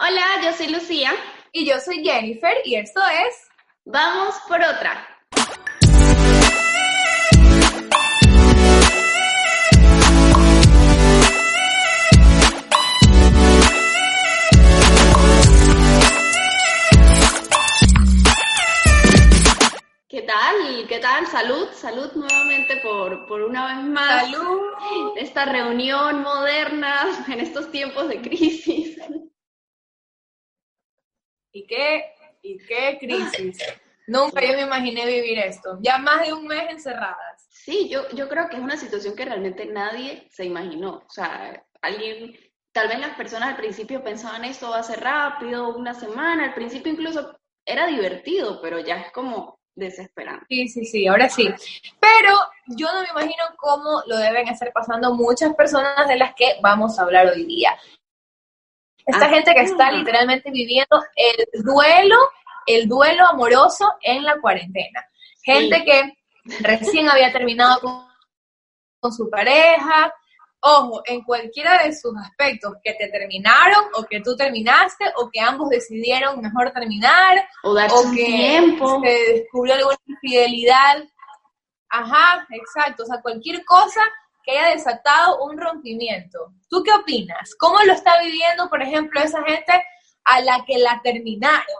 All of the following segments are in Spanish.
Hola, yo soy Lucía. Y yo soy Jennifer y esto es Vamos por otra. ¿Qué tal? ¿Qué tal? Salud, salud nuevamente por, por una vez más. Salud. Esta reunión moderna en estos tiempos de crisis. ¿Y qué, y qué crisis? Nunca yo me imaginé vivir esto. Ya más de un mes encerradas. Sí, yo, yo creo que es una situación que realmente nadie se imaginó. O sea, alguien, tal vez las personas al principio pensaban esto va a ser rápido, una semana, al principio incluso era divertido, pero ya es como desesperante. Sí, sí, sí, ahora sí. Pero yo no me imagino cómo lo deben estar pasando muchas personas de las que vamos a hablar hoy día. Esta Ah. gente que está literalmente viviendo el duelo, el duelo amoroso en la cuarentena. Gente Sí. que recién había terminado con, con su pareja. Ojo, en cualquiera de sus aspectos, que te terminaron o que tú terminaste o que ambos decidieron mejor terminar O darse o que tiempo. se descubrió alguna infidelidad. Ajá, exacto. O sea, cualquier cosa que haya desatado un rompimiento. ¿Tú qué opinas? ¿Cómo lo está viviendo, por ejemplo, esa gente a la que la terminaron?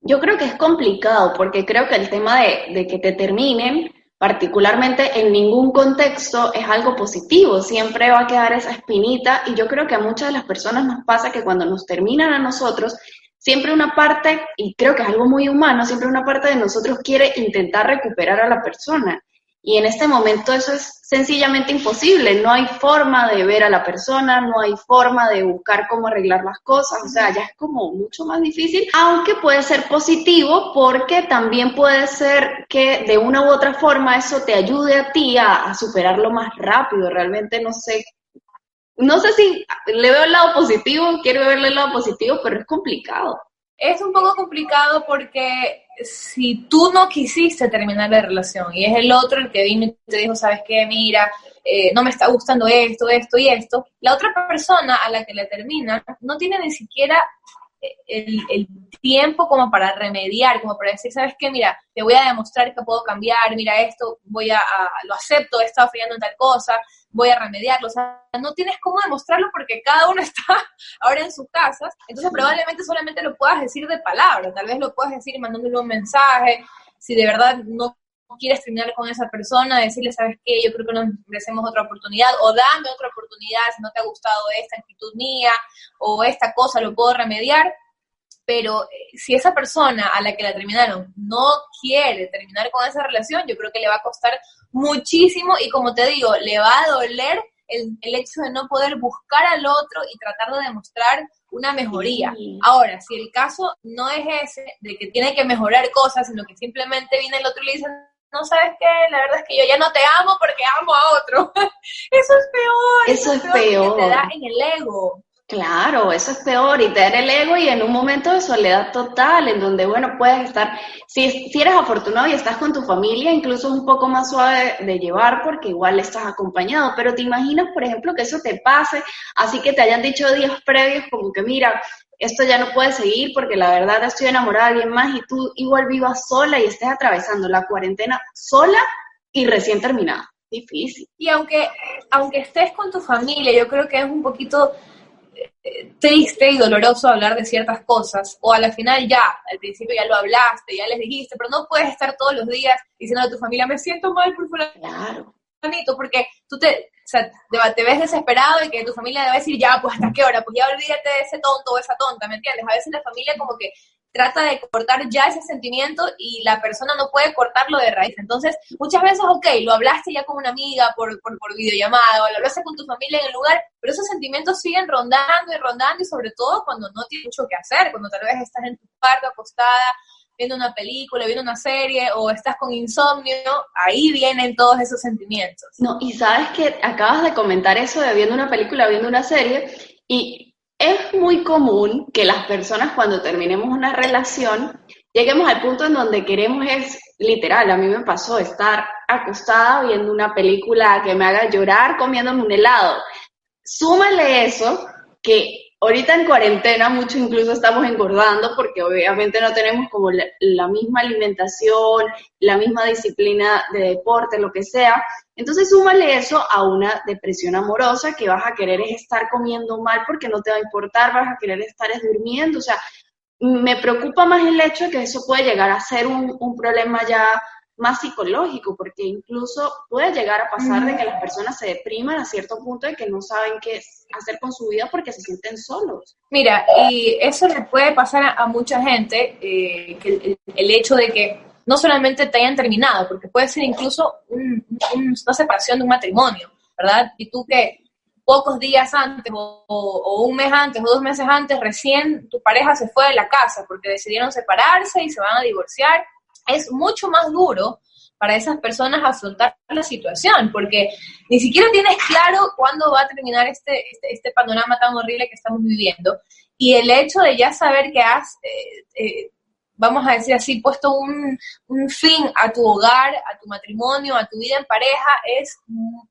Yo creo que es complicado porque creo que el tema de, de que te terminen, particularmente en ningún contexto, es algo positivo. Siempre va a quedar esa espinita y yo creo que a muchas de las personas nos pasa que cuando nos terminan a nosotros, siempre una parte, y creo que es algo muy humano, siempre una parte de nosotros quiere intentar recuperar a la persona. Y en este momento eso es sencillamente imposible. No hay forma de ver a la persona, no hay forma de buscar cómo arreglar las cosas. O sea, ya es como mucho más difícil, aunque puede ser positivo porque también puede ser que de una u otra forma eso te ayude a ti a, superarlo más rápido. Realmente no sé. No sé si le veo el lado positivo, quiero verle el lado positivo, pero es complicado. Es un poco complicado porque si tú no quisiste terminar la relación y es el otro el que vino y te dijo, sabes qué, mira, eh, no me está gustando esto, esto y esto, la otra persona a la que le termina no tiene ni siquiera el, el tiempo como para remediar, como para decir, sabes qué, mira, te voy a demostrar que puedo cambiar, mira esto, voy a, a- lo acepto, he estado fallando en tal cosa, voy a remediarlo, o sea, no tienes cómo demostrarlo porque cada uno está ahora en sus casas, entonces probablemente solamente lo puedas decir de palabra, tal vez lo puedas decir mandándole un mensaje, si de verdad no quieres terminar con esa persona, decirle, sabes qué, yo creo que nos merecemos otra oportunidad, o dame otra oportunidad si no te ha gustado esta actitud mía, o esta cosa lo puedo remediar, pero eh, si esa persona a la que la terminaron no quiere terminar con esa relación, yo creo que le va a costar muchísimo y como te digo, le va a doler el, el hecho de no poder buscar al otro y tratar de demostrar una mejoría. Sí. Ahora, si el caso no es ese, de que tiene que mejorar cosas, sino que simplemente viene el otro y le dice, no sabes qué, la verdad es que yo ya no te amo porque amo a otro. eso es peor. Eso es peor. Te da en el ego. Claro, eso es peor y te da el ego y en un momento de soledad total, en donde, bueno, puedes estar, si, si eres afortunado y estás con tu familia, incluso es un poco más suave de llevar porque igual estás acompañado, pero te imaginas, por ejemplo, que eso te pase, así que te hayan dicho días previos como que, mira, esto ya no puede seguir porque la verdad estoy enamorada de alguien más y tú igual vivas sola y estés atravesando la cuarentena sola y recién terminada. Difícil. Y aunque, aunque estés con tu familia, yo creo que es un poquito eh, triste y doloroso hablar de ciertas cosas, o a la final ya, al principio ya lo hablaste, ya les dijiste, pero no puedes estar todos los días diciendo a tu familia, me siento mal por Claro. fulanito, porque tú te, sea, te, te ves desesperado y que tu familia debe decir, ya, pues hasta qué hora, pues ya olvídate de ese tonto o esa tonta, ¿me entiendes? A veces la familia como que trata de cortar ya ese sentimiento y la persona no puede cortarlo de raíz. Entonces, muchas veces, ok, lo hablaste ya con una amiga por, por, por videollamada o lo hablaste con tu familia en el lugar, pero esos sentimientos siguen rondando y rondando y sobre todo cuando no tienes mucho que hacer, cuando tal vez estás en tu cuarto acostada viendo una película, viendo una serie o estás con insomnio, ahí vienen todos esos sentimientos. No, y sabes que acabas de comentar eso de viendo una película, viendo una serie, y es muy común que las personas cuando terminemos una relación lleguemos al punto en donde queremos es literal, a mí me pasó estar acostada viendo una película que me haga llorar comiéndome un helado. Súmale eso que ahorita en cuarentena mucho incluso estamos engordando porque obviamente no tenemos como la, misma alimentación, la misma disciplina de deporte, lo que sea. Entonces súmale eso a una depresión amorosa que vas a querer es estar comiendo mal porque no te va a importar, vas a querer estar es durmiendo. O sea, me preocupa más el hecho de que eso puede llegar a ser un problema ya más psicológico, porque incluso puede llegar a pasar de que las personas se depriman a cierto punto de que no saben qué hacer con su vida porque se sienten solos. Mira, y eso le puede pasar a, a mucha gente, eh, que el, el, hecho de que no solamente te hayan terminado, porque puede ser incluso un, un, una separación de un matrimonio, ¿verdad? Y tú que pocos días antes o, o, un mes antes o dos meses antes recién tu pareja se fue de la casa porque decidieron separarse y se van a divorciar es mucho más duro para esas personas afrontar la situación, porque ni siquiera tienes claro cuándo va a terminar este, este, este panorama tan horrible que estamos viviendo. Y el hecho de ya saber que has, eh, eh, vamos a decir así, puesto un, un, fin a tu hogar, a tu matrimonio, a tu vida en pareja, es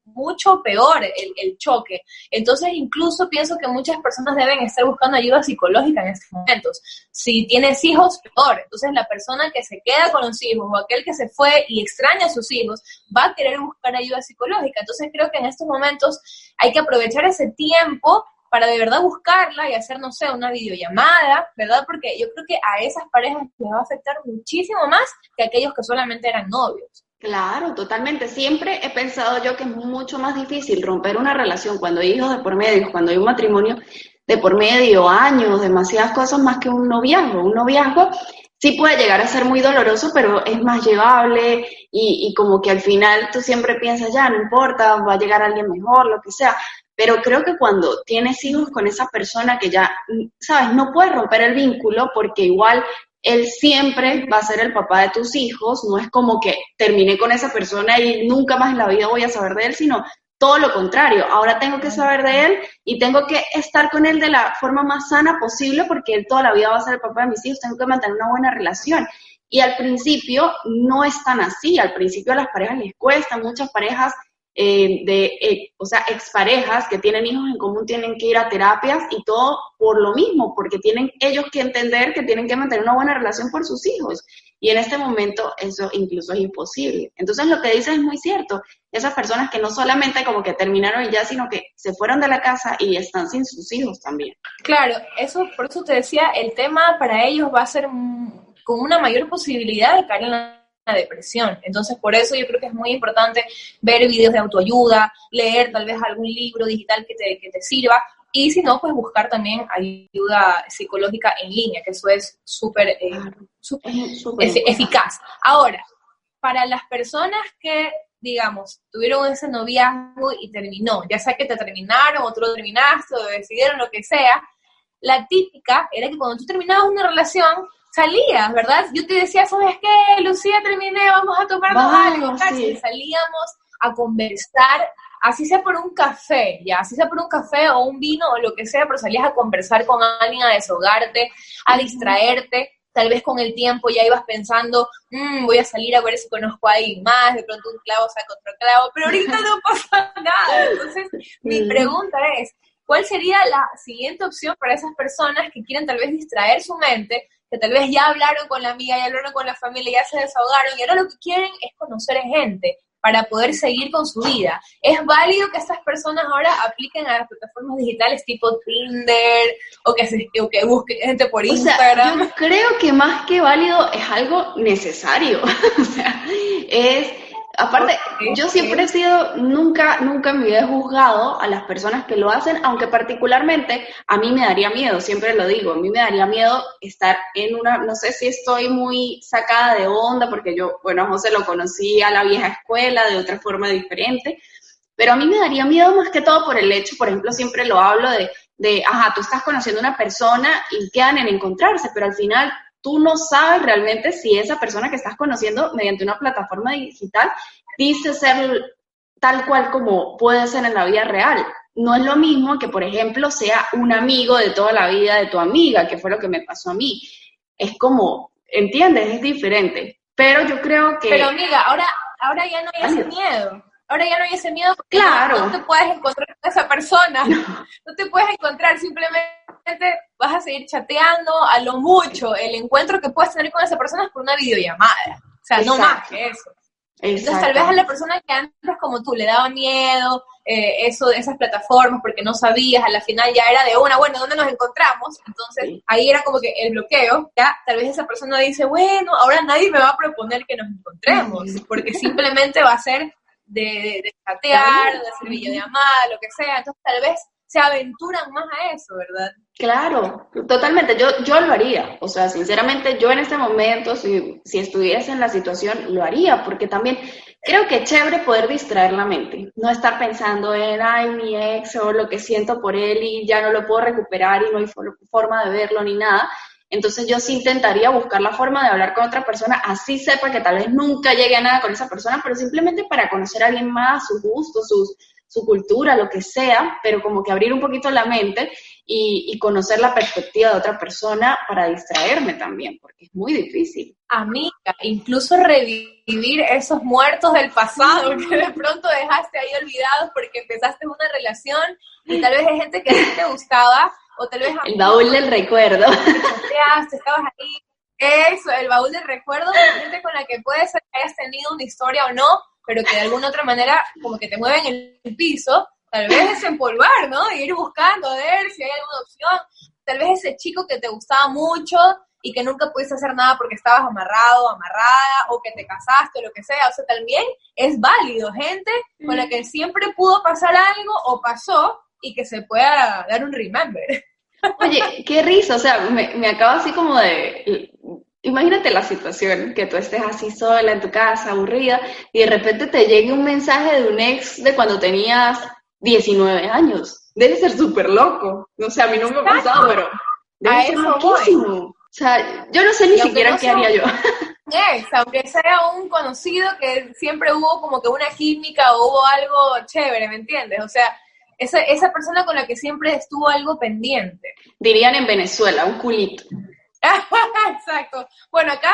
mucho peor el, el, choque. Entonces, incluso pienso que muchas personas deben estar buscando ayuda psicológica en estos momentos. Si tienes hijos, peor. Entonces, la persona que se queda con los hijos o aquel que se fue y extraña a sus hijos va a querer buscar ayuda psicológica. Entonces, creo que en estos momentos hay que aprovechar ese tiempo para de verdad buscarla y hacer, no sé, una videollamada, ¿verdad? Porque yo creo que a esas parejas les va a afectar muchísimo más que a aquellos que solamente eran novios. Claro, totalmente. Siempre he pensado yo que es mucho más difícil romper una relación cuando hay hijos de por medio, cuando hay un matrimonio de por medio, años, demasiadas cosas más que un noviazgo. Un noviazgo sí puede llegar a ser muy doloroso, pero es más llevable y, y como que al final tú siempre piensas, ya, no importa, va a llegar alguien mejor, lo que sea. Pero creo que cuando tienes hijos con esa persona que ya, sabes, no puedes romper el vínculo porque igual él siempre va a ser el papá de tus hijos, no es como que terminé con esa persona y nunca más en la vida voy a saber de él, sino todo lo contrario, ahora tengo que saber de él y tengo que estar con él de la forma más sana posible porque él toda la vida va a ser el papá de mis hijos, tengo que mantener una buena relación. Y al principio no es tan así, al principio a las parejas les cuesta, muchas parejas eh, de, eh, o sea, exparejas que tienen hijos en común tienen que ir a terapias y todo por lo mismo, porque tienen ellos que entender que tienen que mantener una buena relación por sus hijos. Y en este momento eso incluso es imposible. Entonces lo que dices es muy cierto. Esas personas que no solamente como que terminaron ya, sino que se fueron de la casa y están sin sus hijos también. Claro, eso por eso te decía, el tema para ellos va a ser con una mayor posibilidad de caer en la depresión. Entonces, por eso yo creo que es muy importante ver videos de autoayuda, leer tal vez algún libro digital que te, que te sirva, y si no, pues buscar también ayuda psicológica en línea, que eso es súper eh, eficaz. Ahora, para las personas que, digamos, tuvieron ese noviazgo y terminó, ya sea que te terminaron o tú lo terminaste o decidieron lo que sea, la típica era que cuando tú terminabas una relación, salías, ¿verdad? Yo te decía, ¿sabes qué? Lucía, terminé, vamos a tomarnos algo. Sí. Salíamos a conversar, así sea por un café, ya, así sea por un café o un vino o lo que sea, pero salías a conversar con alguien, a desahogarte, a distraerte. Tal vez con el tiempo ya ibas pensando, mmm, voy a salir a ver si conozco a alguien más, de pronto un clavo saca otro clavo, pero ahorita no pasa nada. Entonces, mi pregunta es, ¿cuál sería la siguiente opción para esas personas que quieren tal vez distraer su mente que tal vez ya hablaron con la amiga, ya hablaron con la familia, ya se desahogaron y ahora lo que quieren es conocer gente para poder seguir con su vida. ¿Es válido que estas personas ahora apliquen a las plataformas digitales tipo Tinder o que, se, o que busquen gente por o Instagram? Sea, yo creo que más que válido es algo necesario. o sea, es Aparte, yo siempre he sido, nunca, nunca me he juzgado a las personas que lo hacen, aunque particularmente a mí me daría miedo, siempre lo digo, a mí me daría miedo estar en una, no sé si estoy muy sacada de onda, porque yo, bueno, a José lo conocí a la vieja escuela de otra forma diferente, pero a mí me daría miedo más que todo por el hecho, por ejemplo, siempre lo hablo de, de ajá, tú estás conociendo a una persona y quedan en encontrarse, pero al final tú no sabes realmente si esa persona que estás conociendo mediante una plataforma digital dice ser tal cual como puede ser en la vida real. No es lo mismo que, por ejemplo, sea un amigo de toda la vida de tu amiga, que fue lo que me pasó a mí. Es como, ¿entiendes? Es diferente. Pero yo creo que... Pero amiga, ahora, ahora ya no hay ese miedo. Ahora ya no hay ese miedo porque claro. no, te puedes encontrar con esa persona. no te puedes encontrar, simplemente vas a seguir chateando a lo mucho. El encuentro que puedes tener con esa persona es por una videollamada. O sea, no más que eso. Entonces, tal vez a la persona que antes, como tú, le daba miedo eh, eso de esas plataformas porque no sabías, a la final ya era de una, bueno, ¿dónde nos encontramos? Entonces, ahí era como que el bloqueo, ya, tal vez esa persona dice, bueno, ahora nadie me va a proponer que nos encontremos, porque simplemente va a ser de, de chatear, de hacer videollamada, lo que sea. Entonces, tal vez se aventuran más a eso, ¿verdad? Claro, totalmente, yo, yo lo haría, o sea, sinceramente yo en este momento, si, si estuviese en la situación, lo haría, porque también creo que es chévere poder distraer la mente, no estar pensando en, ay, mi ex o lo que siento por él y ya no lo puedo recuperar y no hay forma de verlo ni nada. Entonces yo sí intentaría buscar la forma de hablar con otra persona, así sepa que tal vez nunca llegue a nada con esa persona, pero simplemente para conocer a alguien más, sus gustos, sus, su cultura, lo que sea, pero como que abrir un poquito la mente y, conocer la perspectiva de otra persona para distraerme también, porque es muy difícil. Amiga, incluso revivir esos muertos del pasado que de pronto dejaste ahí olvidados porque empezaste una relación y tal vez hay gente que a te gustaba o tal vez... El baúl del recuerdo. estabas ahí. Eso, el baúl del recuerdo de gente con la que puedes que hayas tenido una historia o no, pero que de alguna otra manera como que te mueven el piso, tal vez desempolvar, ¿no? Y ir buscando, a ver si hay alguna opción. Tal vez ese chico que te gustaba mucho y que nunca pudiste hacer nada porque estabas amarrado, amarrada, o que te casaste, o lo que sea. O sea, también es válido, gente con la que siempre pudo pasar algo o pasó y que se pueda dar un remember. Oye, qué risa, o sea, me, me acaba así como de Imagínate la situación, que tú estés así sola en tu casa, aburrida, y de repente te llegue un mensaje de un ex de cuando tenías 19 años. Debe ser súper loco. No sé, a mí no me ha pasado, pero debe ser loquísimo. O sea, yo no sé ni siquiera qué haría yo. Ex, aunque sea un conocido que siempre hubo como que una química o hubo algo chévere, ¿me entiendes? O sea, esa, esa persona con la que siempre estuvo algo pendiente. Dirían en Venezuela, un culito. Exacto. Bueno, acá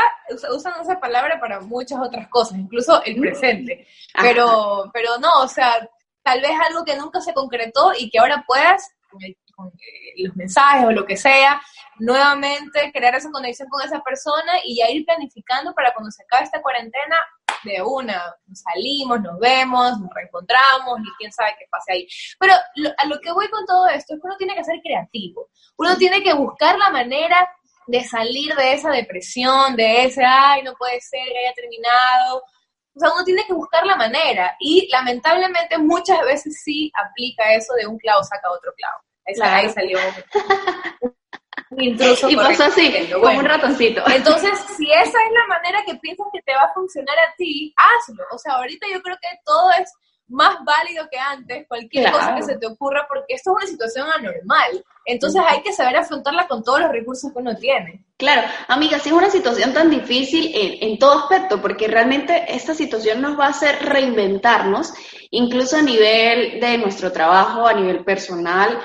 usan esa palabra para muchas otras cosas, incluso el presente. Pero, pero no, o sea, tal vez algo que nunca se concretó y que ahora puedas, con, los mensajes o lo que sea, nuevamente crear esa conexión con esa persona y ya ir planificando para cuando se acabe esta cuarentena, de una, salimos, nos vemos, nos reencontramos y quién sabe qué pase ahí. Pero a lo que voy con todo esto es que uno tiene que ser creativo, uno tiene que buscar la manera de salir de esa depresión, de ese, ay, no puede ser que haya terminado. O sea, uno tiene que buscar la manera y lamentablemente muchas veces sí aplica eso de un clavo saca otro clavo. Ahí salió un intruso. Y pasó así, como un ratoncito. Entonces, si esa es la manera que piensas que te va a funcionar a ti, hazlo. O sea, ahorita yo creo que todo es más válido que antes, cualquier cosa que se te ocurra, porque esto es una situación anormal. Entonces hay que saber afrontarla con todos los recursos que uno tiene. Claro, amiga, si es una situación tan difícil en, en, todo aspecto, porque realmente esta situación nos va a hacer reinventarnos, incluso a nivel de nuestro trabajo, a nivel personal.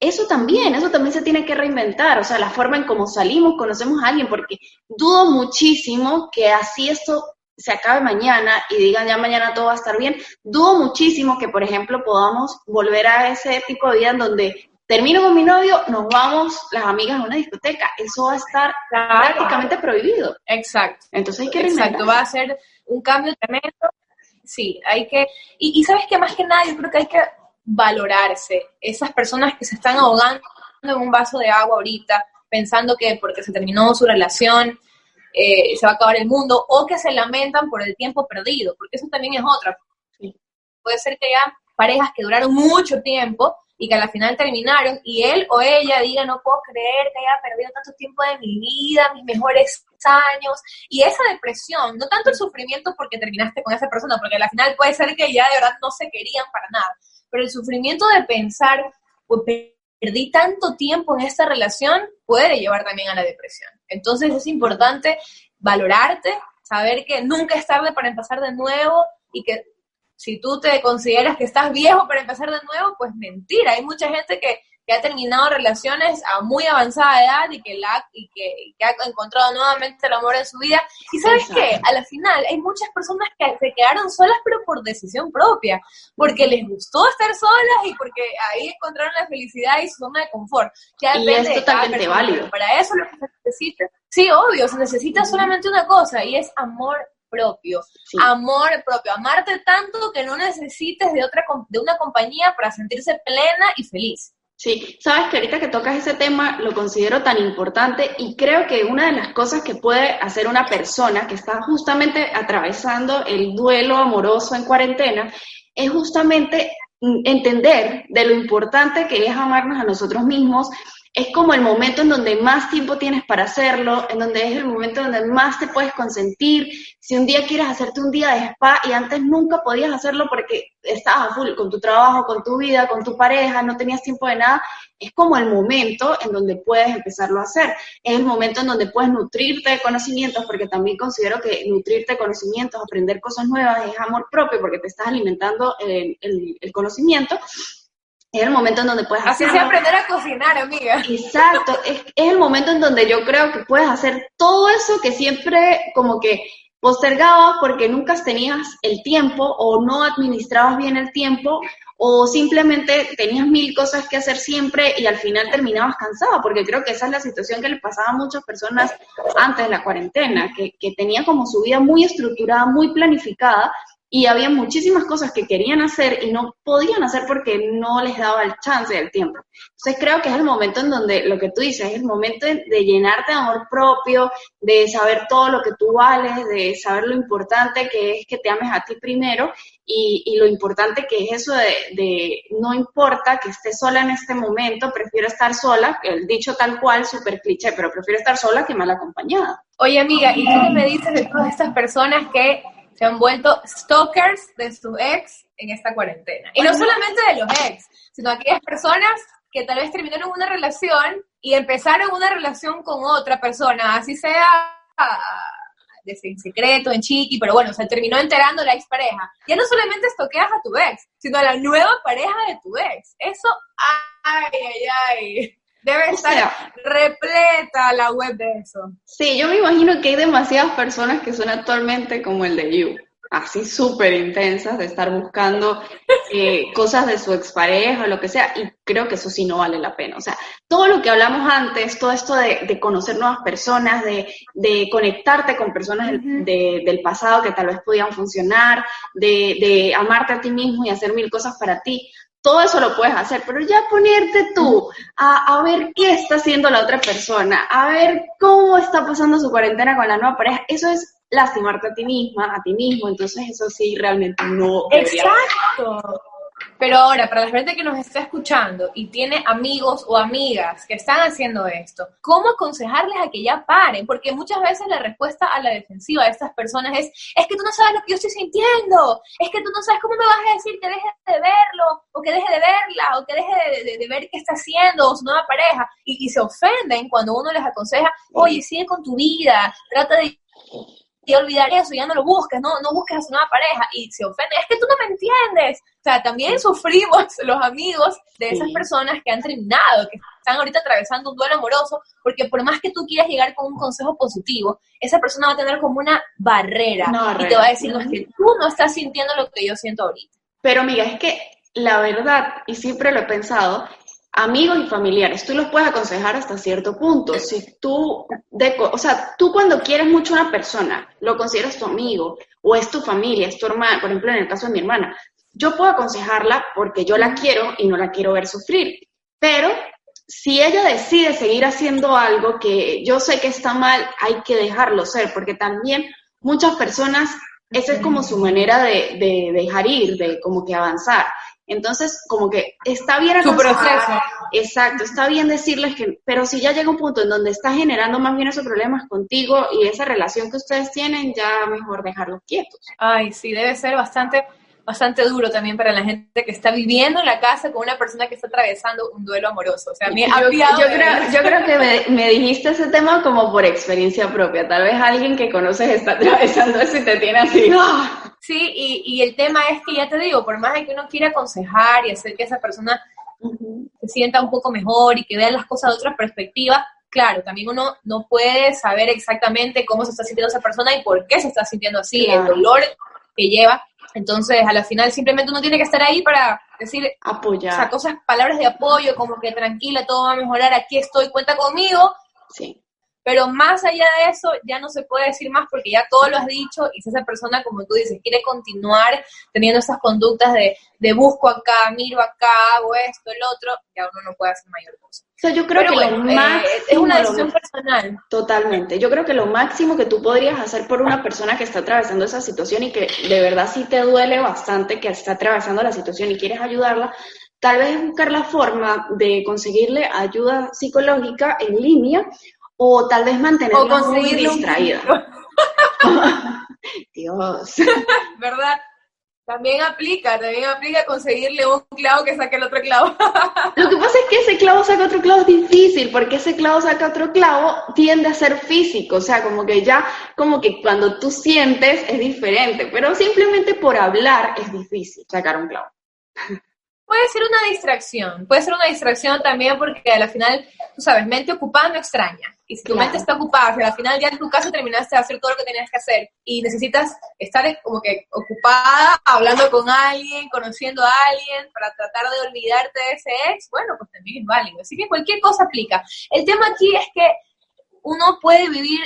Eso también, eso también se tiene que reinventar, o sea, la forma en cómo salimos, conocemos a alguien, porque dudo muchísimo que así esto se acabe mañana y digan ya mañana todo va a estar bien, dudo muchísimo que, por ejemplo, podamos volver a ese tipo de vida en donde termino con mi novio, nos vamos las amigas a una discoteca. Eso va a estar prácticamente prohibido. Exacto. Entonces hay que Exacto, va a ser un cambio tremendo. Sí, hay que... Y, y sabes que más que nada yo creo que hay que valorarse. Esas personas que se están ahogando en un vaso de agua ahorita, pensando que porque se terminó su relación, eh, se va a acabar el mundo, o que se lamentan por el tiempo perdido, porque eso también es otra. Puede ser que haya parejas que duraron mucho tiempo y que al final terminaron y él o ella diga, no puedo creer que haya perdido tanto tiempo de mi vida, mis mejores años, y esa depresión, no tanto el sufrimiento porque terminaste con esa persona, porque al final puede ser que ya de verdad no se querían para nada, pero el sufrimiento de pensar, pues perdí tanto tiempo en esta relación, puede llevar también a la depresión. Entonces es importante valorarte, saber que nunca es tarde para empezar de nuevo y que si tú te consideras que estás viejo para empezar de nuevo, pues mentira. Hay mucha gente que, ha terminado relaciones a muy avanzada edad y que, la, y que, ha encontrado nuevamente el amor en su vida. Y sabes qué, a la final hay muchas personas que se quedaron solas pero por decisión propia, porque les gustó estar solas y porque ahí encontraron la felicidad y su zona de confort. Ya y es totalmente válido. Para eso lo que se necesita, sí, obvio, se necesita solamente una cosa y es amor propio, amor propio, amarte tanto que no necesites de otra de una compañía para sentirse plena y feliz. Sí, sabes que ahorita que tocas ese tema lo considero tan importante y creo que una de las cosas que puede hacer una persona que está justamente atravesando el duelo amoroso en cuarentena es justamente entender de lo importante que es amarnos a nosotros mismos, es como el momento en donde más tiempo tienes para hacerlo, en donde es el momento donde más te puedes consentir. Si un día quieres hacerte un día de spa y antes nunca podías hacerlo porque estabas full con tu trabajo, con tu vida, con tu pareja, no tenías tiempo de nada, es como el momento en donde puedes empezarlo a hacer. Es el momento en donde puedes nutrirte de conocimientos, porque también considero que nutrirte de conocimientos, aprender cosas nuevas es amor propio, porque te estás alimentando el, el conocimiento es el momento en donde puedes Así se aprender a cocinar, amiga. Exacto, es, el momento en donde yo creo que puedes hacer todo eso que siempre como que postergabas porque nunca tenías el tiempo o no administrabas bien el tiempo o simplemente tenías mil cosas que hacer siempre y al final terminabas cansada, porque creo que esa es la situación que le pasaba a muchas personas antes de la cuarentena, que, que tenían como su vida muy estructurada, muy planificada, y había muchísimas cosas que querían hacer y no podían hacer porque no les daba el chance del tiempo. Entonces creo que es el momento en donde lo que tú dices, es el momento de llenarte de amor propio, de saber todo lo que tú vales, de saber lo importante que es que te ames a ti primero y, y lo importante que es eso de, no importa que estés sola en este momento, prefiero estar sola, el dicho tal cual, súper cliché, pero prefiero estar sola que mal acompañada. Oye amiga, ¿y qué me dices de todas estas personas que se han vuelto stalkers de su ex en esta cuarentena. Y no solamente de los ex, sino aquellas personas que tal vez terminaron una relación y empezaron una relación con otra persona, así sea en secreto, en chiqui, pero bueno, se terminó enterando la expareja. Ya no solamente estoqueas a tu ex, sino a la nueva pareja de tu ex. Eso, ay, ay, ay. Debe estar repleta la web de eso. Sí, yo me imagino que hay demasiadas personas que son actualmente como el de You, así súper intensas de estar buscando eh, cosas de su expareja o lo que sea, y creo que eso sí no vale la pena. O sea, todo lo que hablamos antes, todo esto de, conocer nuevas personas, de, conectarte con personas del, pasado que tal vez podían funcionar, de, de amarte a ti mismo y hacer mil cosas para ti, todo eso lo puedes hacer, pero ya ponerte tú a, a, ver qué está haciendo la otra persona, a ver cómo está pasando su cuarentena con la nueva pareja, eso es lastimarte a ti misma, a ti mismo, entonces eso sí realmente no. Exacto. Pero ahora, para la gente que nos está escuchando y tiene amigos o amigas que están haciendo esto, ¿cómo aconsejarles a que ya paren? Porque muchas veces la respuesta a la defensiva de estas personas es, es que tú no sabes lo que yo estoy sintiendo, es que tú no sabes cómo me vas a decir que deje de verlo, o que deje de verla, o que deje de, ver qué está haciendo, o su nueva pareja, y, y se ofenden cuando uno les aconseja, oye, sigue con tu vida, trata de y olvidar eso, ya no lo busques, no, no busques a su nueva pareja y se ofende, es que tú no me entiendes. O sea, también sufrimos los amigos de esas personas que han terminado, que están ahorita atravesando un duelo amoroso, porque por más que tú quieras llegar con un consejo positivo, esa persona va a tener como una barrera, y te va a decir, no, es que tú no estás sintiendo lo que yo siento ahorita. Pero amiga, es que la verdad, y siempre lo he pensado, amigos y familiares, tú los puedes aconsejar hasta cierto punto. Si tú, de, o sea, tú cuando quieres mucho a una persona, lo consideras tu amigo o es tu familia, es tu hermana, por ejemplo, en el caso de mi hermana, yo puedo aconsejarla porque yo la quiero y no la quiero ver sufrir. Pero si ella decide seguir haciendo algo que yo sé que está mal, hay que dejarlo ser, porque también muchas personas, esa es como su manera de, de dejar ir, de como que avanzar. Entonces, como que está bien Su proceso. Exacto, está bien decirles que, pero si ya llega un punto en donde está generando más bien esos problemas contigo y esa relación que ustedes tienen, ya mejor dejarlos quietos. Ay, sí, debe ser bastante bastante duro también para la gente que está viviendo en la casa con una persona que está atravesando un duelo amoroso. O sea, a mí yo, yo, creo, yo creo que me, me, dijiste ese tema como por experiencia propia. Tal vez alguien que conoces está atravesando eso y te tiene así. ¡ah! Sí, y, y, el tema es que ya te digo, por más de que uno quiera aconsejar y hacer que esa persona se sienta un poco mejor y que vea las cosas de otra perspectiva, claro, también uno no puede saber exactamente cómo se está sintiendo esa persona y por qué se está sintiendo así, claro. el dolor que lleva. Entonces, a la final simplemente uno tiene que estar ahí para decir, apoyar. O sea, cosas, palabras de apoyo, como que tranquila, todo va a mejorar, aquí estoy, cuenta conmigo. Sí. Pero más allá de eso, ya no se puede decir más porque ya todo lo has dicho y si esa persona, como tú dices, quiere continuar teniendo esas conductas de, de busco acá, miro acá, hago esto, el otro, ya uno no puede hacer mayor cosa. O sea, yo creo Pero que bueno, lo eh, máximo, es una decisión personal. Totalmente. Yo creo que lo máximo que tú podrías hacer por una persona que está atravesando esa situación y que de verdad sí te duele bastante que está atravesando la situación y quieres ayudarla, tal vez es buscar la forma de conseguirle ayuda psicológica en línea o tal vez O mantenerla muy distraída. Dios. ¿verdad? También aplica, también aplica conseguirle un clavo que saque el otro clavo. Lo que pasa es que ese clavo saca otro clavo es difícil, porque ese clavo saca otro clavo tiende a ser físico, o sea, como que ya, como que cuando tú sientes es diferente, pero simplemente por hablar es difícil sacar un clavo. puede ser una distracción, puede ser una distracción también porque al final, tú sabes, mente ocupada no extraña. Y si tu Claro. mente está ocupada, si al final ya en tu casa terminaste de hacer todo lo que tenías que hacer y necesitas estar como que ocupada, hablando con alguien, conociendo a alguien para tratar de olvidarte de ese ex, bueno, pues también es válido. Así que cualquier cosa aplica. El tema aquí es que uno puede vivir...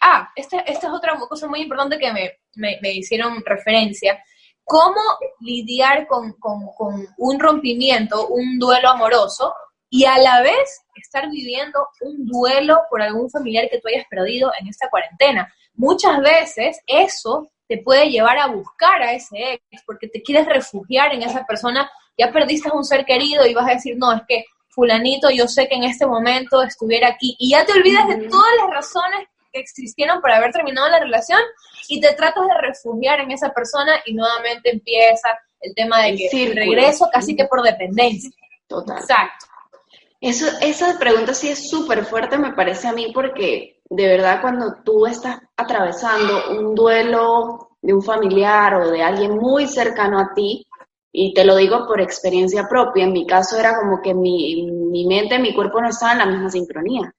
Ah, esta, esta es otra cosa muy importante que me, me, me hicieron referencia cómo lidiar con, con, con, un rompimiento, un duelo amoroso, y a la vez estar viviendo un duelo por algún familiar que tú hayas perdido en esta cuarentena. Muchas veces eso te puede llevar a buscar a ese ex porque te quieres refugiar en esa persona, ya perdiste a un ser querido y vas a decir, no, es que fulanito yo sé que en este momento estuviera aquí y ya te olvidas de todas las razones que existieron para haber terminado la relación y te tratas de refugiar en esa persona y nuevamente empieza el tema de que regreso casi que por dependencia. Total. Exacto. Eso, esa pregunta sí es súper fuerte, me parece a mí, porque de verdad cuando tú estás atravesando un duelo de un familiar o de alguien muy cercano a ti, y te lo digo por experiencia propia, en mi caso era como que mi, mi mente, mi cuerpo no estaban en la misma sincronía.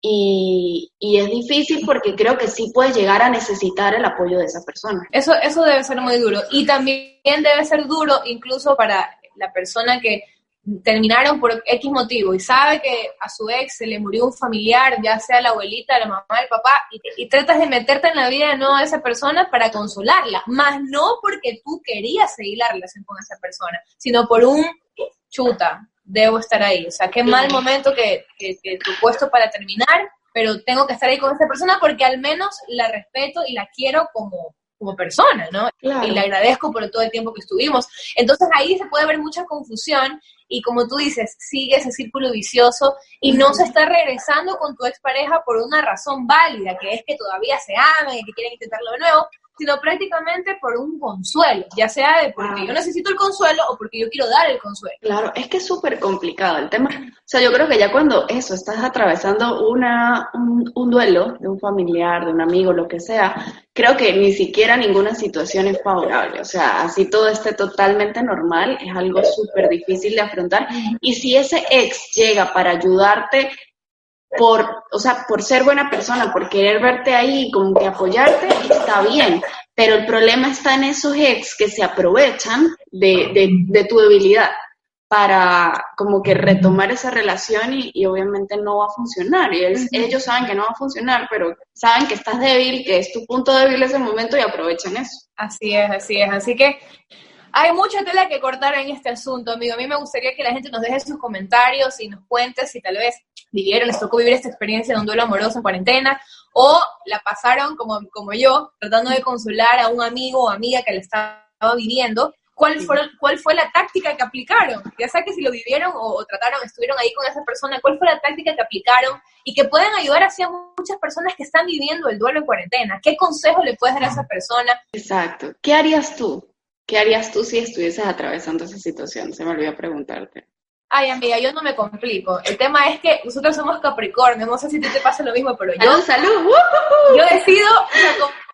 Y, y es difícil porque creo que sí puedes llegar a necesitar el apoyo de esa persona. Eso, eso debe ser muy duro. Y también debe ser duro incluso para la persona que terminaron por X motivo y sabe que a su ex se le murió un familiar, ya sea la abuelita, la mamá, el papá, y, y tratas de meterte en la vida de nuevo de esa persona para consolarla, más no porque tú querías seguir la relación con esa persona, sino por un chuta, debo estar ahí. O sea, qué mal momento que, que, que tu puesto para terminar, pero tengo que estar ahí con esa persona porque al menos la respeto y la quiero como, como persona, ¿no? Claro. Y le agradezco por todo el tiempo que estuvimos. Entonces ahí se puede ver mucha confusión y como tú dices, sigue ese círculo vicioso y no se está regresando con tu expareja por una razón válida, que es que todavía se aman y que quieren intentarlo de nuevo, sino prácticamente por un consuelo, ya sea de porque Claro. yo necesito el consuelo o porque yo quiero dar el consuelo. Claro, es que es súper complicado el tema. O sea, yo creo que ya cuando eso, estás atravesando una, un, un duelo de un familiar, de un amigo, lo que sea, creo que ni siquiera ninguna situación es favorable. O sea, así todo esté totalmente normal, es algo súper difícil de afrontar. Y si ese ex llega para ayudarte por, o sea, por ser buena persona, por querer verte ahí, como que apoyarte, está bien. Pero el problema está en esos ex que se aprovechan de, de, de tu debilidad para como que retomar esa relación y, y obviamente no va a funcionar. Y el- ellos saben que no va a funcionar, pero saben que estás débil, que es tu punto débil ese momento y aprovechan eso. Así es, así es. Así que Hay mucha tela que cortar en este asunto, amigo. A mí me gustaría que la gente nos deje sus comentarios y nos cuente si tal vez vivieron, les tocó vivir esta experiencia de un duelo amoroso en cuarentena o la pasaron como, como yo, tratando de consolar a un amigo o amiga que le estaba viviendo. ¿Cuál fue, ¿Cuál fue la táctica que aplicaron? Ya sea que si lo vivieron o, trataron, estuvieron ahí con esa persona, ¿cuál fue la táctica que aplicaron? Y que pueden ayudar así a muchas personas que están viviendo el duelo en cuarentena. ¿Qué consejo le puedes dar a esa persona? Exacto. ¿Qué harías tú? ¿Qué harías tú si estuvieses atravesando esa situación? Se me olvidó preguntarte. Ay, amiga, yo no me complico. El tema es que nosotros somos Capricornio. No sé si te pasa lo mismo, pero yo. ¡Salud! Yo decido,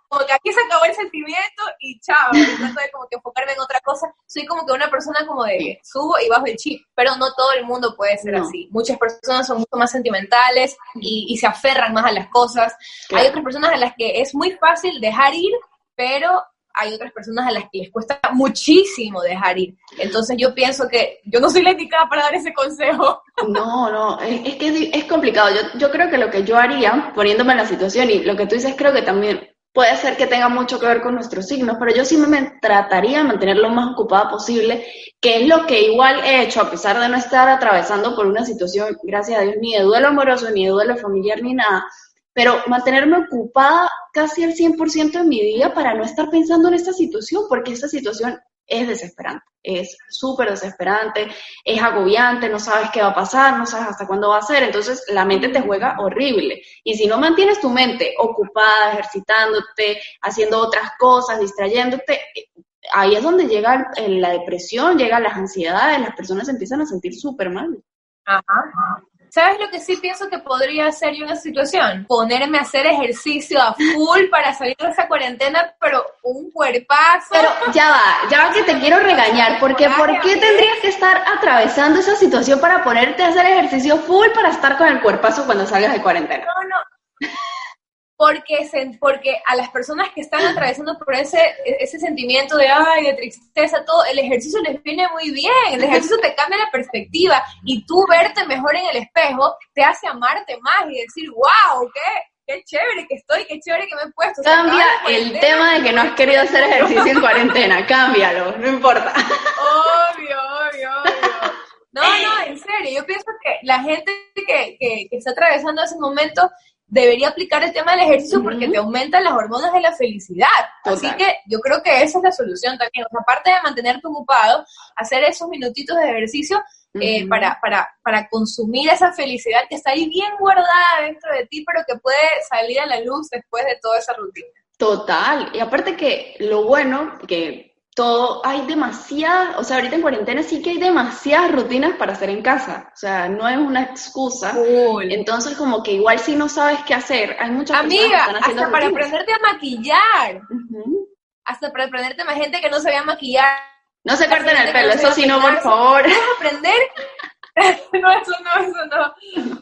como, que aquí se acabó el sentimiento y chao. Trato de como que enfocarme en otra cosa. Soy como que una persona como de subo y bajo el chip. Pero no todo el mundo puede ser así. Muchas personas son mucho más sentimentales y, se aferran más a las cosas. Hay otras personas a las que es muy fácil dejar ir, pero hay otras personas a las que les cuesta muchísimo dejar ir. Entonces yo pienso que yo no soy la indicada para dar ese consejo. No, no, es, que es, complicado. Yo, yo creo que lo que yo haría, poniéndome en la situación, y lo que tú dices creo que también puede ser que tenga mucho que ver con nuestros signos, pero yo sí me trataría de mantener lo más ocupada posible, que es lo que igual he hecho, a pesar de no estar atravesando por una situación, gracias a Dios, ni de duelo amoroso, ni de duelo familiar, ni nada, pero mantenerme ocupada casi el 100% de mi día para no estar pensando en esta situación, porque esta situación es desesperante, es súper desesperante, es agobiante, no sabes qué va a pasar, no sabes hasta cuándo va a ser, entonces la mente te juega horrible. Y si no mantienes tu mente ocupada, ejercitándote, haciendo otras cosas, distrayéndote, ahí es donde llega la depresión, llegan las ansiedades, las personas empiezan a sentir súper mal. Ajá. ¿Sabes lo que sí pienso que podría hacer yo en esa situación? Ponerme a hacer ejercicio a full para salir de esa cuarentena, pero un cuerpazo. Pero ya va, ya va que te quiero regañar, porque ¿por qué tendrías que estar atravesando esa situación para ponerte a hacer ejercicio full para estar con el cuerpazo cuando salgas de cuarentena? No, no porque, se, porque a las personas que están atravesando por ese, ese sentimiento de, ay, de tristeza, todo, el ejercicio les viene muy bien, el ejercicio te cambia la perspectiva y tú verte mejor en el espejo te hace amarte más y decir, wow, qué, qué chévere que estoy, qué chévere que me he puesto. Cambia el tema de que no has querido hacer ejercicio en cuarentena, cámbialo, no importa. Obvio, obvio, obvio. No, no, en serio, yo pienso que la gente que, que, que está atravesando ese momento debería aplicar el tema del ejercicio porque te aumentan las hormonas de la felicidad. Así que yo creo que esa es la solución también. aparte de mantenerte ocupado, hacer esos minutitos de ejercicio eh, para, para, para consumir esa felicidad que está ahí bien guardada dentro de ti, pero que puede salir a la luz después de toda esa rutina. Total. Y aparte que lo bueno, que todo, hay demasiadas, o sea, ahorita en cuarentena sí que hay demasiadas rutinas para hacer en casa, o sea, no es una excusa. Entonces, como que igual si no sabes qué hacer, hay muchas Amiga, que están haciendo hasta para aprenderte a maquillar. Hasta para aprenderte a gente que no sabía maquillar. No se corten el pelo, eso sí no, por favor. ¿Puedes aprender? no, eso no, eso no.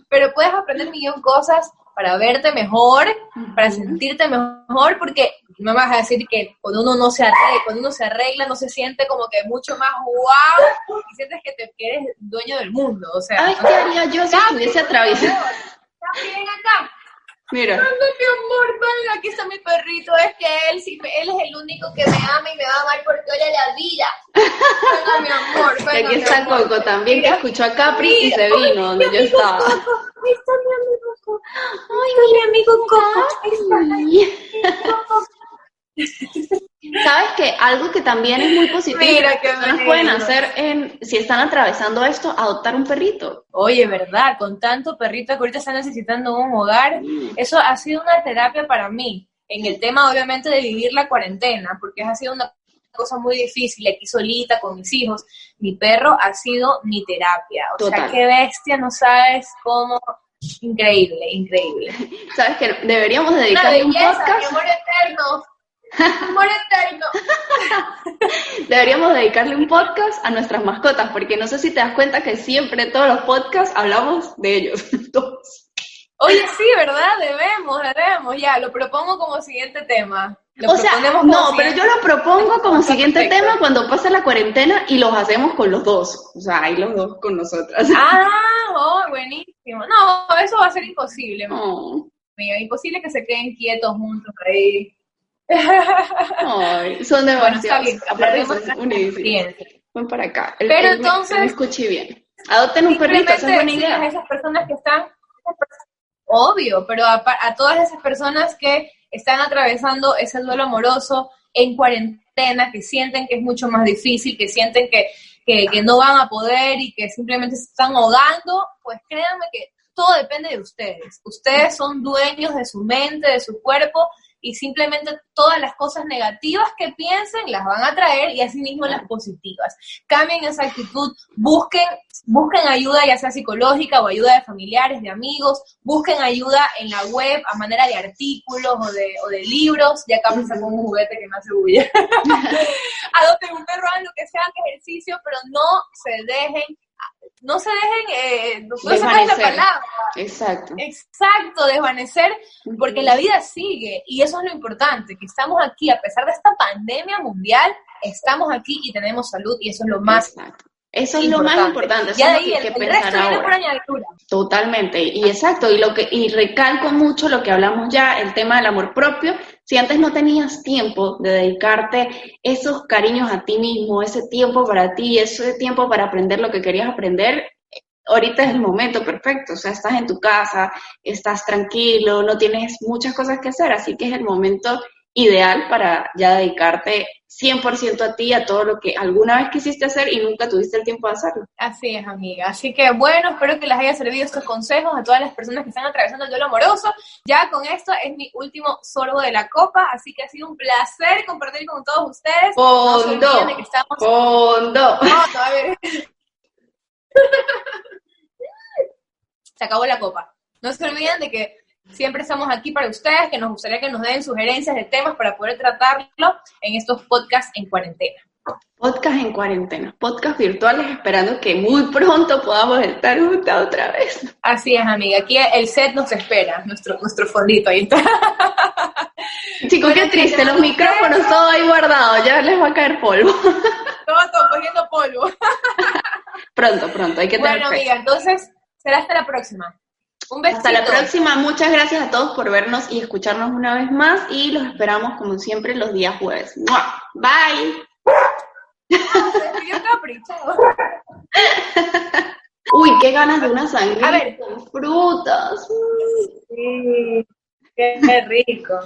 Pero puedes aprender millón cosas para verte mejor, para sentirte mejor, porque no me vas a decir que cuando uno no se arregla, cuando uno se arregla no se siente como que mucho más wow y sientes que te eres dueño del mundo, o sea. Ay, ¿qué haría yo si estuviese atravesado? También acá. Mira. mi amor, venga, aquí está mi perrito. Es que él, sí, él es el único que me ama y me va a amar porque oye la vida. Venga, mi amor. Venga, aquí está Coco también, que escuchó a Capri y se vino donde yo estaba. Ahí está mi Coco. Ay, mi amigo está. ¿Sabes que Algo que también es muy positivo Mira, que nos pueden hacer en, si están atravesando esto, adoptar un perrito. Oye, ¿verdad? Con tanto perrito que ahorita están necesitando un hogar, eso ha sido una terapia para mí. En el tema, obviamente, de vivir la cuarentena, porque ha sido una cosa muy difícil aquí solita con mis hijos. Mi perro ha sido mi terapia. O sea, qué bestia, no sabes cómo Increíble, increíble. Sabes que deberíamos dedicarle un podcast. amor eterno. Amor eterno. Deberíamos dedicarle un podcast a nuestras mascotas, porque no sé si te das cuenta que siempre todos los podcasts hablamos de ellos. Oye, sí, ¿verdad? Debemos, debemos. Ya, lo propongo como siguiente tema. O sea, no, pero yo lo propongo como siguiente tema cuando pase la cuarentena y los hacemos con los dos. O sea, hay los dos con nosotras. Ah, oh, buenísimo. No, eso va a ser imposible. No. Imposible que se queden quietos juntos ahí Ay, son demasiados. Bueno, Aparte son. Ven para acá. El- Pero el- entonces- me escuche bien. Adopten un perrito, esa es buena a esas personas que están, obvio, pero a todas esas personas que están atravesando ese duelo amoroso en cuarentena, que sienten que es mucho más difícil, que sienten que, que, que no van a poder y que simplemente se están ahogando, pues créanme que todo depende de ustedes. Ustedes son dueños de su mente, de su cuerpo y simplemente todas las cosas negativas que piensen las van a traer y asimismo las positivas. Cambien esa actitud, busquen, busquen ayuda ya sea psicológica o ayuda de familiares, de amigos, busquen ayuda en la web a manera de artículos o de, o de libros, ya acá me sacó un juguete que me hace bulla. Adopten un perro, hagan lo que sea, hagan ejercicio, pero no se dejen, no se dejen, eh, no, da la palabra, Exacto. Exacto, desvanecer, porque la vida sigue y eso es lo importante, que estamos aquí, a pesar de esta pandemia mundial, estamos aquí y tenemos salud y eso es lo más Exacto. Eso es lo más importante, eso Ya es lo que el, hay que el pensar resto viene por ahora. añadidura. Totalmente, y exacto, y lo que y recalco mucho lo que hablamos ya, el tema del amor propio. Si antes no tenías tiempo de dedicarte esos cariños a ti mismo, ese tiempo para ti, ese tiempo para aprender lo que querías aprender, ahorita es el momento perfecto, o sea, estás en tu casa, estás tranquilo, no tienes muchas cosas que hacer, así que es el momento ideal para ya dedicarte 100% a ti, a todo lo que alguna vez quisiste hacer y nunca tuviste el tiempo de hacerlo. Así es, amiga. Así que bueno, espero que les haya servido estos consejos a todas las personas que están atravesando el duelo amoroso. Ya con esto es mi último sorbo de la copa, así que ha sido un placer compartir con todos ustedes. No Fondo. olviden de que estamos Fondo. No, no. Se acabó la copa. No se olviden de que siempre estamos aquí para ustedes, que nos gustaría que nos den sugerencias de temas para poder tratarlo en estos podcasts en cuarentena. Podcast en cuarentena, podcast virtuales, esperando que muy pronto podamos estar juntas otra vez. Así es, amiga. Aquí el set nos espera, nuestro, nuestro fondito ahí está. Chicos, Bueno, qué triste, los nos micrófonos vemos. todo ahí guardado, ya les va a caer polvo. Todo, todo cogiendo polvo. pronto, pronto, hay que tener Bueno, amiga, entonces será hasta la próxima. Un besito. Hasta la próxima, muchas gracias a todos por vernos y escucharnos una vez más y los esperamos como siempre los días jueves. ¡Mua! Bye. Uy, qué ganas de una sangría A ver. con frutas. Sí, qué rico.